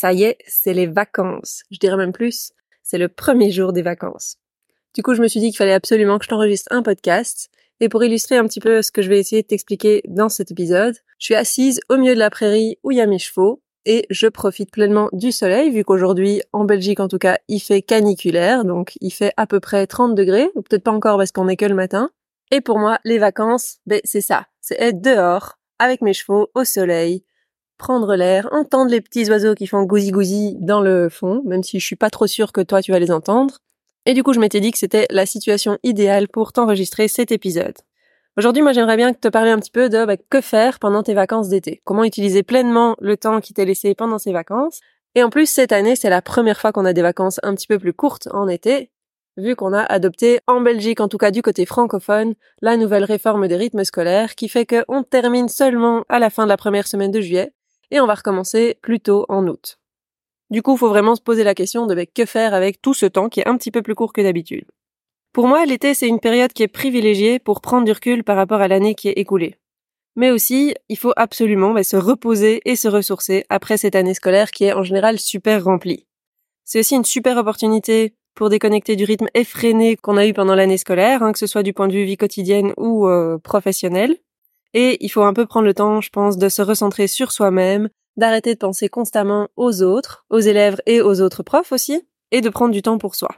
Ça y est, c'est les vacances. Je dirais même plus, c'est le premier jour des vacances. Du coup, je me suis dit qu'il fallait absolument que je t'enregistre un podcast. Et pour illustrer un petit peu ce que je vais essayer de t'expliquer dans cet épisode, je suis assise au milieu de la prairie où il y a mes chevaux et je profite pleinement du soleil vu qu'aujourd'hui, en Belgique en tout cas, il fait caniculaire, donc il fait à peu près 30 degrés, peut-être pas encore parce qu'on est que le matin. Et pour moi, les vacances, ben, c'est ça. C'est être dehors, avec mes chevaux, au soleil, prendre l'air, entendre les petits oiseaux qui font gousi gousi dans le fond, même si je suis pas trop sûre que toi tu vas les entendre. Et du coup, je m'étais dit que c'était la situation idéale pour t'enregistrer cet épisode. Aujourd'hui, moi, j'aimerais bien te parler un petit peu de bah, que faire pendant tes vacances d'été. Comment utiliser pleinement le temps qui t'est laissé pendant ces vacances. Et en plus, cette année, c'est la première fois qu'on a des vacances un petit peu plus courtes en été, vu qu'on a adopté, en Belgique, en tout cas du côté francophone, la nouvelle réforme des rythmes scolaires qui fait qu'on termine seulement à la fin de la première semaine de juillet et on va recommencer plus tôt en août. Du coup, il faut vraiment se poser la question de que faire avec tout ce temps qui est un petit peu plus court que d'habitude. Pour moi, l'été, c'est une période qui est privilégiée pour prendre du recul par rapport à l'année qui est écoulée. Mais aussi, il faut absolument bah, se reposer et se ressourcer après cette année scolaire qui est en général super remplie. C'est aussi une super opportunité pour déconnecter du rythme effréné qu'on a eu pendant l'année scolaire, hein, que ce soit du point de vue vie quotidienne ou euh, professionnelle. Et il faut un peu prendre le temps, je pense, de se recentrer sur soi-même, d'arrêter de penser constamment aux autres, aux élèves et aux autres profs aussi, et de prendre du temps pour soi.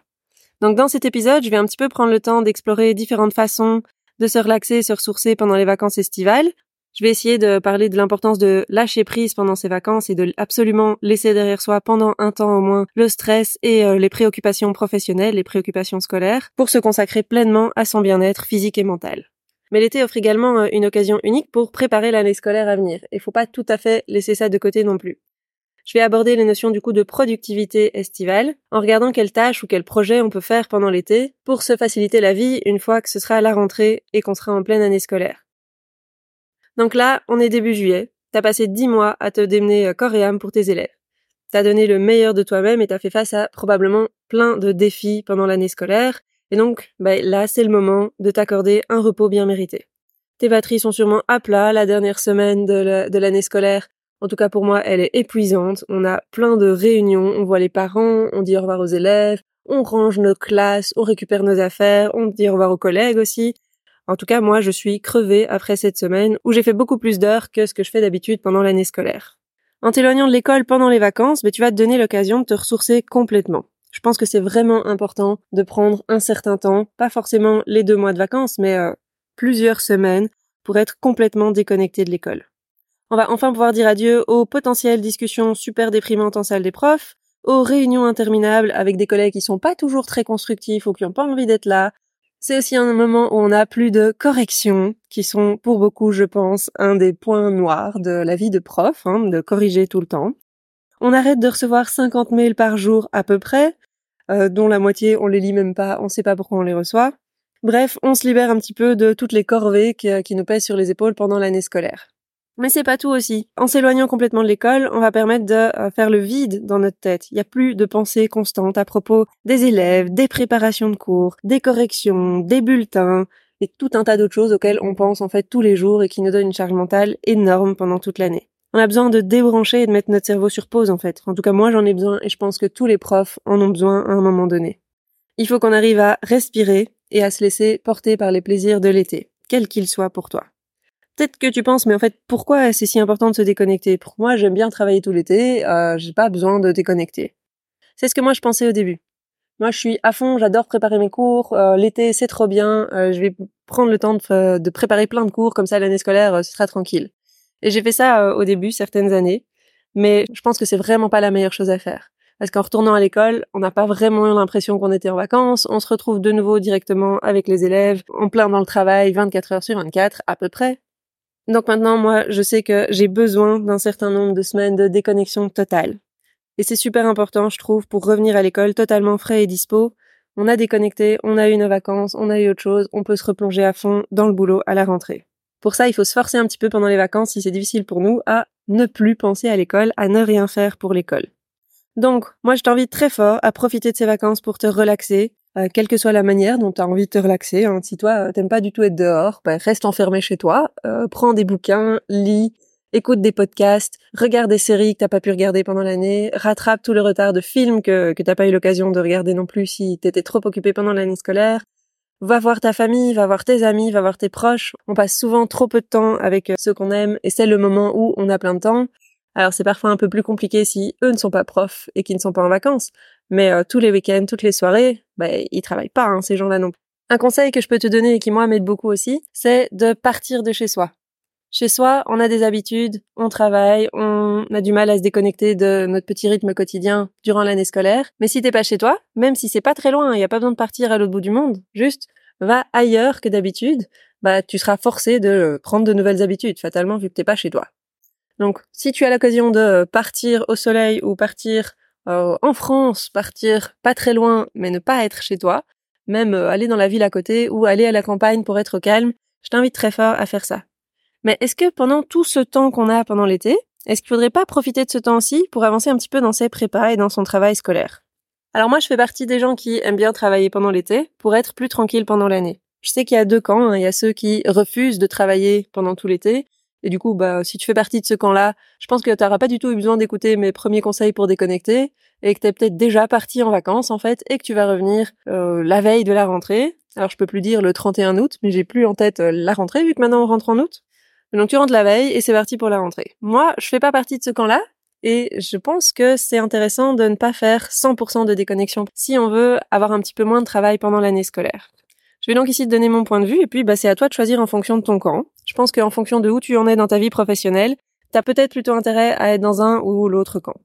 Donc dans cet épisode, je vais un petit peu prendre le temps d'explorer différentes façons de se relaxer et se ressourcer pendant les vacances estivales. Je vais essayer de parler de l'importance de lâcher prise pendant ces vacances et de absolument laisser derrière soi pendant un temps au moins le stress et euh, les préoccupations professionnelles, les préoccupations scolaires, pour se consacrer pleinement à son bien-être physique et mental. Mais l'été offre également euh, une occasion unique pour préparer l'année scolaire à venir. Il faut pas tout à fait laisser ça de côté non plus. Je vais aborder les notions du coup de productivité estivale en regardant quelles tâches ou quels projets on peut faire pendant l'été pour se faciliter la vie une fois que ce sera la rentrée et qu'on sera en pleine année scolaire. Donc là, on est début juillet. T'as passé dix mois à te démener euh, corps et âme pour tes élèves. T'as donné le meilleur de toi-même et t'as fait face à probablement plein de défis pendant l'année scolaire et donc, bah, là, c'est le moment de t'accorder un repos bien mérité. Tes batteries sont sûrement à plat la dernière semaine de l'année scolaire. En tout cas, pour moi, elle est épuisante. On a plein de réunions, on voit les parents, on dit au revoir aux élèves, on range nos classes, on récupère nos affaires, on dit au revoir aux collègues aussi. En tout cas, moi, je suis crevée après cette semaine où j'ai fait beaucoup plus d'heures que ce que je fais d'habitude pendant l'année scolaire. En t'éloignant de l'école pendant les vacances, bah, tu vas te donner l'occasion de te ressourcer complètement. Je pense que c'est vraiment important de prendre un certain temps, pas forcément les deux mois de vacances, mais euh, plusieurs semaines pour être complètement déconnecté de l'école. On va enfin pouvoir dire adieu aux potentielles discussions super déprimantes en salle des profs, aux réunions interminables avec des collègues qui sont pas toujours très constructifs ou qui n'ont pas envie d'être là. C'est aussi un moment où on n'a plus de corrections, qui sont pour beaucoup, je pense, un des points noirs de la vie de prof, hein, de corriger tout le temps. On arrête de recevoir 50 mails par jour à peu près, euh, dont la moitié on les lit même pas, on sait pas pourquoi on les reçoit. Bref, on se libère un petit peu de toutes les corvées qui, qui nous pèsent sur les épaules pendant l'année scolaire. Mais c'est pas tout aussi. En s'éloignant complètement de l'école, on va permettre de euh, faire le vide dans notre tête. Il n'y a plus de pensée constante à propos des élèves, des préparations de cours, des corrections, des bulletins et tout un tas d'autres choses auxquelles on pense en fait tous les jours et qui nous donnent une charge mentale énorme pendant toute l'année. On a besoin de débrancher et de mettre notre cerveau sur pause en fait. En tout cas, moi j'en ai besoin et je pense que tous les profs en ont besoin à un moment donné. Il faut qu'on arrive à respirer et à se laisser porter par les plaisirs de l'été, quels qu'ils soient pour toi. Peut-être que tu penses, mais en fait, pourquoi c'est si important de se déconnecter? Pour moi, j'aime bien travailler tout l'été, euh, j'ai pas besoin de déconnecter. C'est ce que moi je pensais au début. Moi, je suis à fond, j'adore préparer mes cours. Euh, l'été, c'est trop bien. Euh, je vais prendre le temps de, de, préparer plein de cours, comme ça l'année scolaire, euh, ce sera tranquille. Et j'ai fait ça euh, au début, certaines années, mais je pense que c'est vraiment pas la meilleure chose à faire. Parce qu'en retournant à l'école, on n'a pas vraiment l'impression qu'on était en vacances, on se retrouve de nouveau directement avec les élèves, en plein dans le travail, 24 heures sur 24, à peu près. Donc maintenant, moi, je sais que j'ai besoin d'un certain nombre de semaines de déconnexion totale. Et c'est super important, je trouve, pour revenir à l'école totalement frais et dispo. On a déconnecté, on a eu nos vacances, on a eu autre chose, on peut se replonger à fond dans le boulot à la rentrée. Pour ça, il faut se forcer un petit peu pendant les vacances, si c'est difficile pour nous, à ne plus penser à l'école, à ne rien faire pour l'école. Donc, moi, je t'invite très fort à profiter de ces vacances pour te relaxer, euh, quelle que soit la manière dont tu as envie de te relaxer. Hein. Si toi, euh, t'aimes pas du tout être dehors, bah, reste enfermé chez toi, euh, prends des bouquins, lis, écoute des podcasts, regarde des séries que t'as pas pu regarder pendant l'année, rattrape tout le retard de films que, que t'as pas eu l'occasion de regarder non plus si t'étais trop occupé pendant l'année scolaire. Va voir ta famille, va voir tes amis, va voir tes proches. On passe souvent trop peu de temps avec ceux qu'on aime et c'est le moment où on a plein de temps. Alors c'est parfois un peu plus compliqué si eux ne sont pas profs et qu'ils ne sont pas en vacances, mais tous les week-ends, toutes les soirées, bah, ils travaillent pas, hein, ces gens-là non plus. Un conseil que je peux te donner et qui moi m'aide beaucoup aussi, c'est de partir de chez soi. Chez soi, on a des habitudes, on travaille, on a du mal à se déconnecter de notre petit rythme quotidien durant l'année scolaire. Mais si t'es pas chez toi, même si c'est pas très loin, il n'y a pas besoin de partir à l'autre bout du monde, juste va ailleurs que d'habitude, bah tu seras forcé de prendre de nouvelles habitudes, fatalement vu que t'es pas chez toi. Donc si tu as l'occasion de partir au soleil ou partir euh, en France, partir pas très loin mais ne pas être chez toi, même euh, aller dans la ville à côté ou aller à la campagne pour être calme, je t'invite très fort à faire ça. Mais est-ce que pendant tout ce temps qu'on a pendant l'été, est-ce qu'il faudrait pas profiter de ce temps-ci pour avancer un petit peu dans ses prépas et dans son travail scolaire? Alors moi, je fais partie des gens qui aiment bien travailler pendant l'été pour être plus tranquille pendant l'année. Je sais qu'il y a deux camps. Hein. Il y a ceux qui refusent de travailler pendant tout l'été. Et du coup, bah, si tu fais partie de ce camp-là, je pense que tu n'auras pas du tout eu besoin d'écouter mes premiers conseils pour déconnecter et que tu es peut-être déjà parti en vacances en fait et que tu vas revenir euh, la veille de la rentrée. Alors je peux plus dire le 31 août, mais j'ai plus en tête euh, la rentrée vu que maintenant on rentre en août. Donc tu rentres la veille et c'est parti pour la rentrée. Moi, je fais pas partie de ce camp-là et je pense que c'est intéressant de ne pas faire 100% de déconnexion si on veut avoir un petit peu moins de travail pendant l'année scolaire. Je vais donc ici te donner mon point de vue et puis bah, c'est à toi de choisir en fonction de ton camp. Je pense qu'en fonction de où tu en es dans ta vie professionnelle, t'as peut-être plutôt intérêt à être dans un ou l'autre camp.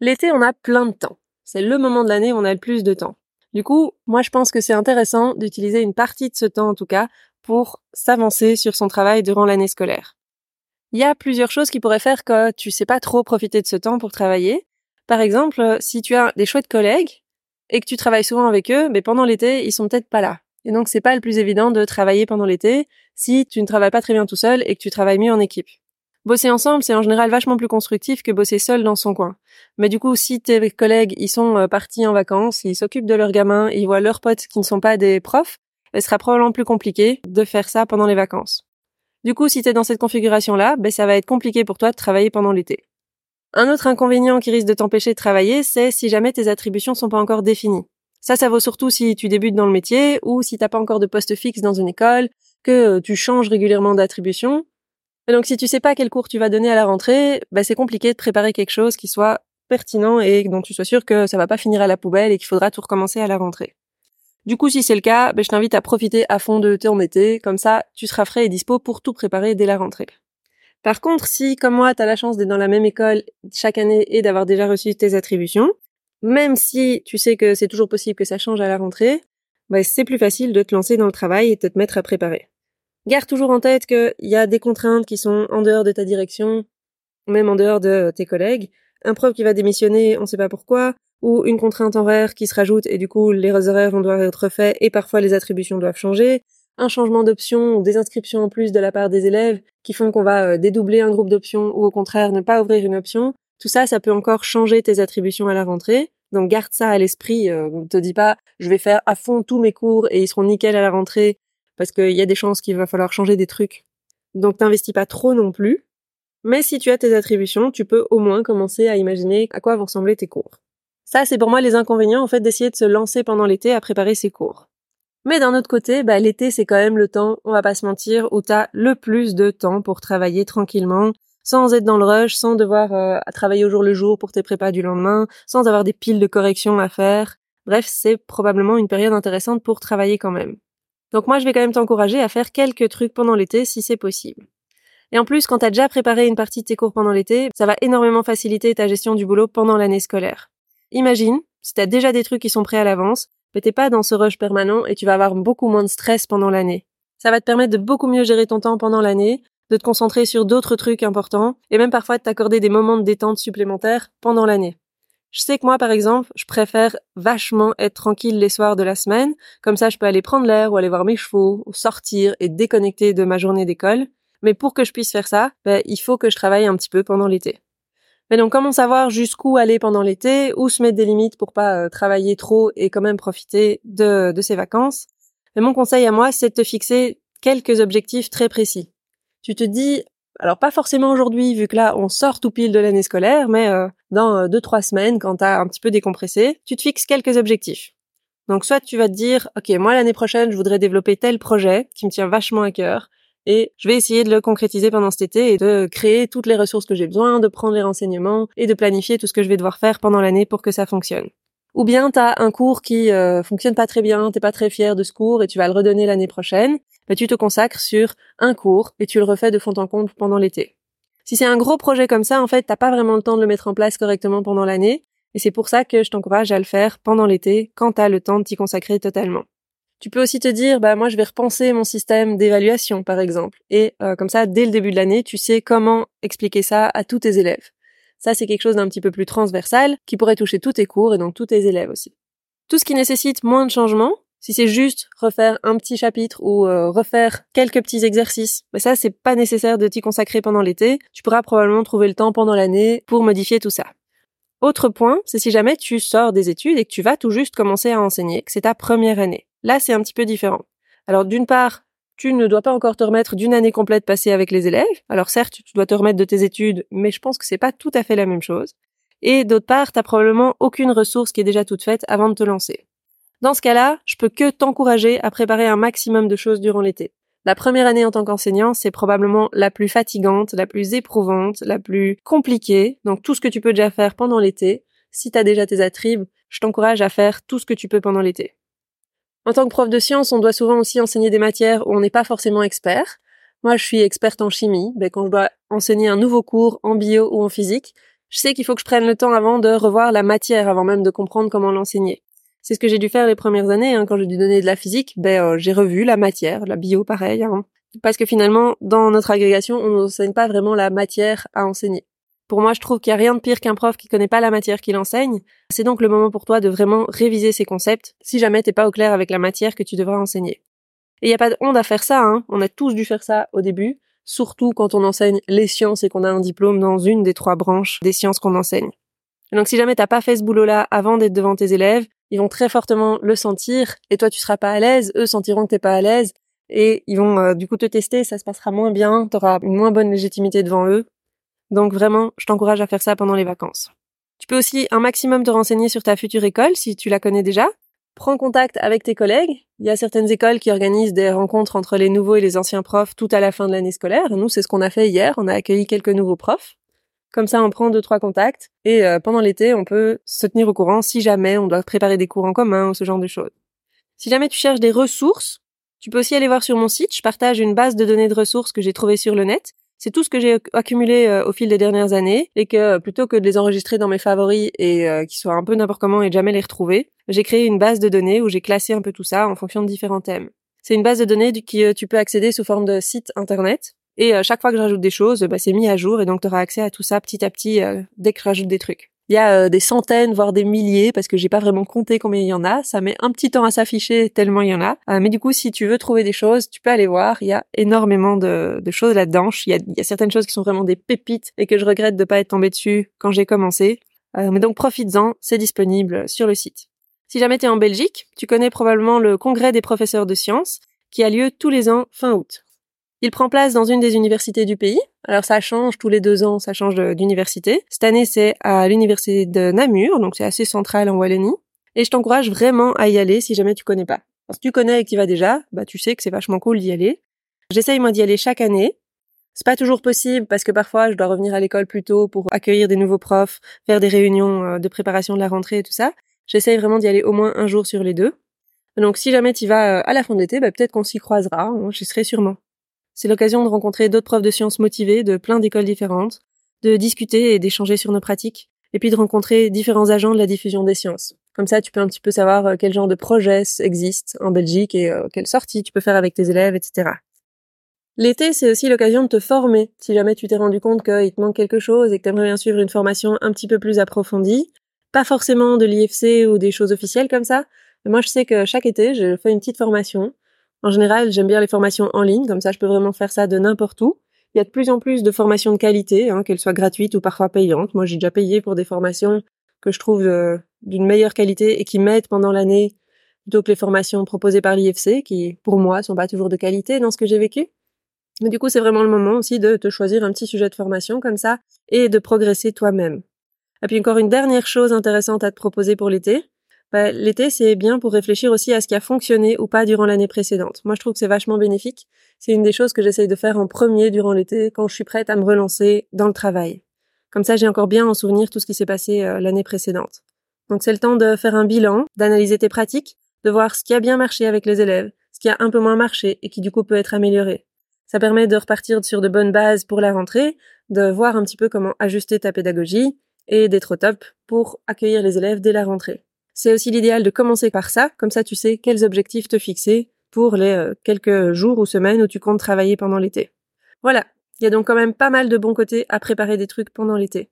L'été, on a plein de temps. C'est le moment de l'année où on a le plus de temps. Du coup, moi je pense que c'est intéressant d'utiliser une partie de ce temps en tout cas pour s'avancer sur son travail durant l'année scolaire. Il y a plusieurs choses qui pourraient faire que tu sais pas trop profiter de ce temps pour travailler. Par exemple, si tu as des chouettes collègues et que tu travailles souvent avec eux, mais pendant l'été, ils sont peut-être pas là. Et donc c'est pas le plus évident de travailler pendant l'été si tu ne travailles pas très bien tout seul et que tu travailles mieux en équipe. Bosser ensemble, c'est en général vachement plus constructif que bosser seul dans son coin. Mais du coup, si tes collègues, ils sont euh, partis en vacances, ils s'occupent de leurs gamins, ils voient leurs potes qui ne sont pas des profs, ce sera probablement plus compliqué de faire ça pendant les vacances. Du coup, si tu dans cette configuration-là, ben, ça va être compliqué pour toi de travailler pendant l'été. Un autre inconvénient qui risque de t'empêcher de travailler, c'est si jamais tes attributions sont pas encore définies. Ça, ça vaut surtout si tu débutes dans le métier ou si t'as pas encore de poste fixe dans une école, que tu changes régulièrement d'attribution. Et donc, si tu sais pas quel cours tu vas donner à la rentrée, ben, c'est compliqué de préparer quelque chose qui soit pertinent et dont tu sois sûr que ça va pas finir à la poubelle et qu'il faudra tout recommencer à la rentrée. Du coup, si c'est le cas, ben, je t'invite à profiter à fond de ton été, comme ça, tu seras frais et dispo pour tout préparer dès la rentrée. Par contre, si, comme moi, t'as la chance d'être dans la même école chaque année et d'avoir déjà reçu tes attributions, même si tu sais que c'est toujours possible que ça change à la rentrée, ben, c'est plus facile de te lancer dans le travail et de te mettre à préparer. Garde toujours en tête qu'il y a des contraintes qui sont en dehors de ta direction, même en dehors de tes collègues. Un prof qui va démissionner, on sait pas pourquoi, ou une contrainte horaire qui se rajoute et du coup les horaires vont devoir être faits et parfois les attributions doivent changer, un changement d'option ou des inscriptions en plus de la part des élèves qui font qu'on va euh, dédoubler un groupe d'options ou au contraire ne pas ouvrir une option, tout ça, ça peut encore changer tes attributions à la rentrée. Donc garde ça à l'esprit. Euh, ne te dis pas, je vais faire à fond tous mes cours et ils seront nickel à la rentrée parce qu'il y a des chances qu'il va falloir changer des trucs. Donc t'investis pas trop non plus. Mais si tu as tes attributions, tu peux au moins commencer à imaginer à quoi vont ressembler tes cours. Ça, c'est pour moi les inconvénients, en fait, d'essayer de se lancer pendant l'été à préparer ses cours. Mais d'un autre côté, bah, l'été, c'est quand même le temps, on va pas se mentir, où t'as le plus de temps pour travailler tranquillement, sans être dans le rush, sans devoir euh, travailler au jour le jour pour tes prépas du lendemain, sans avoir des piles de corrections à faire. Bref, c'est probablement une période intéressante pour travailler quand même. Donc moi, je vais quand même t'encourager à faire quelques trucs pendant l'été si c'est possible. Et en plus, quand t'as déjà préparé une partie de tes cours pendant l'été, ça va énormément faciliter ta gestion du boulot pendant l'année scolaire. Imagine, si t'as déjà des trucs qui sont prêts à l'avance, mais t'es pas dans ce rush permanent et tu vas avoir beaucoup moins de stress pendant l'année. Ça va te permettre de beaucoup mieux gérer ton temps pendant l'année, de te concentrer sur d'autres trucs importants, et même parfois de t'accorder des moments de détente supplémentaires pendant l'année. Je sais que moi, par exemple, je préfère vachement être tranquille les soirs de la semaine. Comme ça, je peux aller prendre l'air ou aller voir mes chevaux, ou sortir et déconnecter de ma journée d'école. Mais pour que je puisse faire ça, ben, il faut que je travaille un petit peu pendant l'été. Mais donc, comment savoir jusqu'où aller pendant l'été, où se mettre des limites pour pas euh, travailler trop et quand même profiter de, de ces vacances? Mais mon conseil à moi, c'est de te fixer quelques objectifs très précis. Tu te dis, alors pas forcément aujourd'hui, vu que là on sort tout pile de l'année scolaire, mais euh, dans euh, deux trois semaines, quand t'as un petit peu décompressé, tu te fixes quelques objectifs. Donc soit tu vas te dire, ok, moi l'année prochaine je voudrais développer tel projet qui me tient vachement à cœur, et je vais essayer de le concrétiser pendant cet été et de créer toutes les ressources que j'ai besoin, de prendre les renseignements et de planifier tout ce que je vais devoir faire pendant l'année pour que ça fonctionne. Ou bien t'as un cours qui euh, fonctionne pas très bien, t'es pas très fier de ce cours et tu vas le redonner l'année prochaine bah, tu te consacres sur un cours et tu le refais de fond en comble pendant l'été. Si c'est un gros projet comme ça, en fait, t'as pas vraiment le temps de le mettre en place correctement pendant l'année, et c'est pour ça que je t'encourage à le faire pendant l'été, quand t'as le temps de t'y consacrer totalement. Tu peux aussi te dire, bah moi je vais repenser mon système d'évaluation par exemple, et euh, comme ça, dès le début de l'année, tu sais comment expliquer ça à tous tes élèves. Ça, c'est quelque chose d'un petit peu plus transversal, qui pourrait toucher tous tes cours et donc tous tes élèves aussi. Tout ce qui nécessite moins de changements, si c'est juste refaire un petit chapitre ou euh, refaire quelques petits exercices, mais ça c'est pas nécessaire de t'y consacrer pendant l'été. Tu pourras probablement trouver le temps pendant l'année pour modifier tout ça. Autre point, c'est si jamais tu sors des études et que tu vas tout juste commencer à enseigner, que c'est ta première année. Là, c'est un petit peu différent. Alors d'une part, tu ne dois pas encore te remettre d'une année complète passée avec les élèves. Alors certes, tu dois te remettre de tes études, mais je pense que c'est pas tout à fait la même chose. Et d'autre part, t'as probablement aucune ressource qui est déjà toute faite avant de te lancer. Dans ce cas-là, je peux que t'encourager à préparer un maximum de choses durant l'été. La première année en tant qu'enseignant, c'est probablement la plus fatigante, la plus éprouvante, la plus compliquée. Donc tout ce que tu peux déjà faire pendant l'été, si tu as déjà tes attribes, je t'encourage à faire tout ce que tu peux pendant l'été. En tant que prof de sciences, on doit souvent aussi enseigner des matières où on n'est pas forcément expert. Moi, je suis experte en chimie, mais quand je dois enseigner un nouveau cours en bio ou en physique, je sais qu'il faut que je prenne le temps avant de revoir la matière avant même de comprendre comment l'enseigner. C'est ce que j'ai dû faire les premières années, hein, quand j'ai dû donner de la physique, ben euh, j'ai revu la matière, la bio pareil, hein. parce que finalement, dans notre agrégation, on n'enseigne pas vraiment la matière à enseigner. Pour moi, je trouve qu'il n'y a rien de pire qu'un prof qui connaît pas la matière qu'il enseigne. C'est donc le moment pour toi de vraiment réviser ces concepts, si jamais t'es pas au clair avec la matière que tu devras enseigner. Et il n'y a pas de honte à faire ça, hein. on a tous dû faire ça au début, surtout quand on enseigne les sciences et qu'on a un diplôme dans une des trois branches des sciences qu'on enseigne. donc si jamais t'as pas fait ce boulot-là avant d'être devant tes élèves, ils vont très fortement le sentir et toi tu seras pas à l'aise, eux sentiront que t'es pas à l'aise et ils vont euh, du coup te tester, ça se passera moins bien, tu auras une moins bonne légitimité devant eux. Donc vraiment, je t'encourage à faire ça pendant les vacances. Tu peux aussi un maximum te renseigner sur ta future école si tu la connais déjà. Prends contact avec tes collègues. Il y a certaines écoles qui organisent des rencontres entre les nouveaux et les anciens profs tout à la fin de l'année scolaire. Nous, c'est ce qu'on a fait hier. On a accueilli quelques nouveaux profs. Comme ça, on prend deux trois contacts et euh, pendant l'été, on peut se tenir au courant si jamais on doit préparer des cours en commun ou ce genre de choses. Si jamais tu cherches des ressources, tu peux aussi aller voir sur mon site. Je partage une base de données de ressources que j'ai trouvées sur le net. C'est tout ce que j'ai accumulé euh, au fil des dernières années et que euh, plutôt que de les enregistrer dans mes favoris et qui soient un peu n'importe comment et de jamais les retrouver, j'ai créé une base de données où j'ai classé un peu tout ça en fonction de différents thèmes. C'est une base de données qui tu peux accéder sous forme de site internet et euh, chaque fois que je rajoute des choses, bah, c'est mis à jour et donc tu auras accès à tout ça petit à petit euh, dès que je des trucs. Il y a euh, des centaines, voire des milliers, parce que j'ai pas vraiment compté combien il y en a. Ça met un petit temps à s'afficher tellement il y en a. mais du coup, si tu veux trouver des choses, tu peux aller voir. Il y a énormément de, choses là-dedans. Il y, a, il y a certaines choses qui sont vraiment des pépites et que je regrette de pas être tombée dessus quand j'ai commencé. mais donc profites-en, c'est disponible sur le site. Si jamais tu es en Belgique, tu connais probablement le congrès des professeurs de sciences qui a lieu tous les ans fin août. Il prend place dans une des universités du pays. Alors ça change tous les deux ans, ça change d'université. Cette année, c'est à l'université de Namur, donc c'est assez central en Wallonie. Et je t'encourage vraiment à y aller si jamais tu connais pas. si tu connais et que tu vas déjà, bah tu sais que c'est vachement cool d'y aller. J'essaye moi d'y aller chaque année. C'est pas toujours possible parce que parfois je dois revenir à l'école plus tôt pour accueillir des nouveaux profs, faire des réunions euh, de préparation de la rentrée et tout ça. J'essaye vraiment d'y aller au moins un jour sur les deux. Donc si jamais tu vas euh, à la fin de l'été, bah, peut-être qu'on s'y croisera, hein, j'y serai sûrement. C'est l'occasion de rencontrer d'autres profs de sciences motivés de plein d'écoles différentes, de discuter et d'échanger sur nos pratiques, et puis de rencontrer différents agents de la diffusion des sciences. Comme ça, tu peux un petit peu savoir euh, quel genre de projets existent en Belgique et euh, quelles sorties tu peux faire avec tes élèves, etc. L'été, c'est aussi l'occasion de te former. Si jamais tu t'es rendu compte qu'il te manque quelque chose et que tu aimerais bien suivre une formation un petit peu plus approfondie, pas forcément de l'IFC ou des choses officielles comme ça. Mais moi, je sais que chaque été, je fais une petite formation. En général, j'aime bien les formations en ligne, comme ça, je peux vraiment faire ça de n'importe où. Il y a de plus en plus de formations de qualité, hein, qu'elles soient gratuites ou parfois payantes. Moi, j'ai déjà payé pour des formations que je trouve euh, d'une meilleure qualité et qui m'aident pendant l'année plutôt que les formations proposées par l'IFC, qui, pour moi, sont pas toujours de qualité dans ce que j'ai vécu. Mais du coup, c'est vraiment le moment aussi de te choisir un petit sujet de formation comme ça et de progresser toi-même. Et puis encore une dernière chose intéressante à te proposer pour l'été. Bah, l'été, c'est bien pour réfléchir aussi à ce qui a fonctionné ou pas durant l'année précédente. Moi, je trouve que c'est vachement bénéfique. C'est une des choses que j'essaye de faire en premier durant l'été quand je suis prête à me relancer dans le travail. Comme ça, j'ai encore bien en souvenir tout ce qui s'est passé euh, l'année précédente. Donc c'est le temps de faire un bilan, d'analyser tes pratiques, de voir ce qui a bien marché avec les élèves, ce qui a un peu moins marché et qui du coup peut être amélioré. Ça permet de repartir sur de bonnes bases pour la rentrée, de voir un petit peu comment ajuster ta pédagogie et d'être au top pour accueillir les élèves dès la rentrée. C'est aussi l'idéal de commencer par ça, comme ça tu sais quels objectifs te fixer pour les euh, quelques jours ou semaines où tu comptes travailler pendant l'été. Voilà, il y a donc quand même pas mal de bons côtés à préparer des trucs pendant l'été.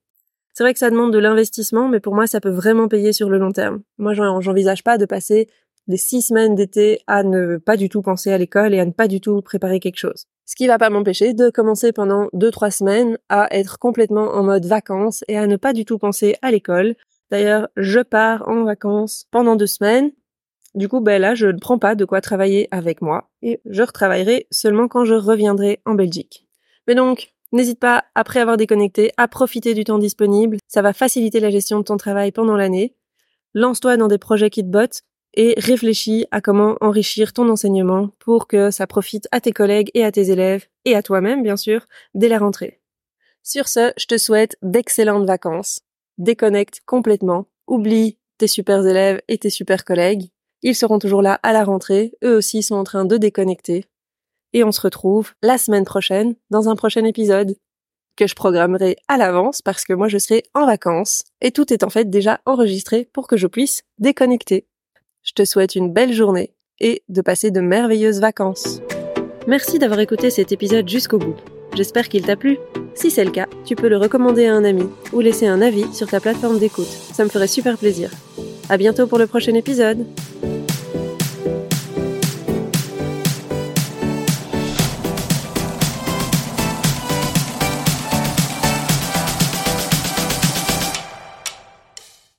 C'est vrai que ça demande de l'investissement, mais pour moi ça peut vraiment payer sur le long terme. Moi j'envisage pas de passer des six semaines d'été à ne pas du tout penser à l'école et à ne pas du tout préparer quelque chose. Ce qui va pas m'empêcher de commencer pendant deux, trois semaines à être complètement en mode vacances et à ne pas du tout penser à l'école. D'ailleurs, je pars en vacances pendant deux semaines. Du coup, ben là, je ne prends pas de quoi travailler avec moi et je retravaillerai seulement quand je reviendrai en Belgique. Mais donc, n'hésite pas, après avoir déconnecté, à profiter du temps disponible. Ça va faciliter la gestion de ton travail pendant l'année. Lance-toi dans des projets qui te bottent et réfléchis à comment enrichir ton enseignement pour que ça profite à tes collègues et à tes élèves et à toi-même, bien sûr, dès la rentrée. Sur ce, je te souhaite d'excellentes vacances. Déconnecte complètement. Oublie tes super élèves et tes super collègues. Ils seront toujours là à la rentrée. Eux aussi sont en train de déconnecter. Et on se retrouve la semaine prochaine dans un prochain épisode que je programmerai à l'avance parce que moi je serai en vacances et tout est en fait déjà enregistré pour que je puisse déconnecter. Je te souhaite une belle journée et de passer de merveilleuses vacances. Merci d'avoir écouté cet épisode jusqu'au bout. J'espère qu'il t'a plu. Si c'est le cas, tu peux le recommander à un ami ou laisser un avis sur ta plateforme d'écoute. Ça me ferait super plaisir. À bientôt pour le prochain épisode.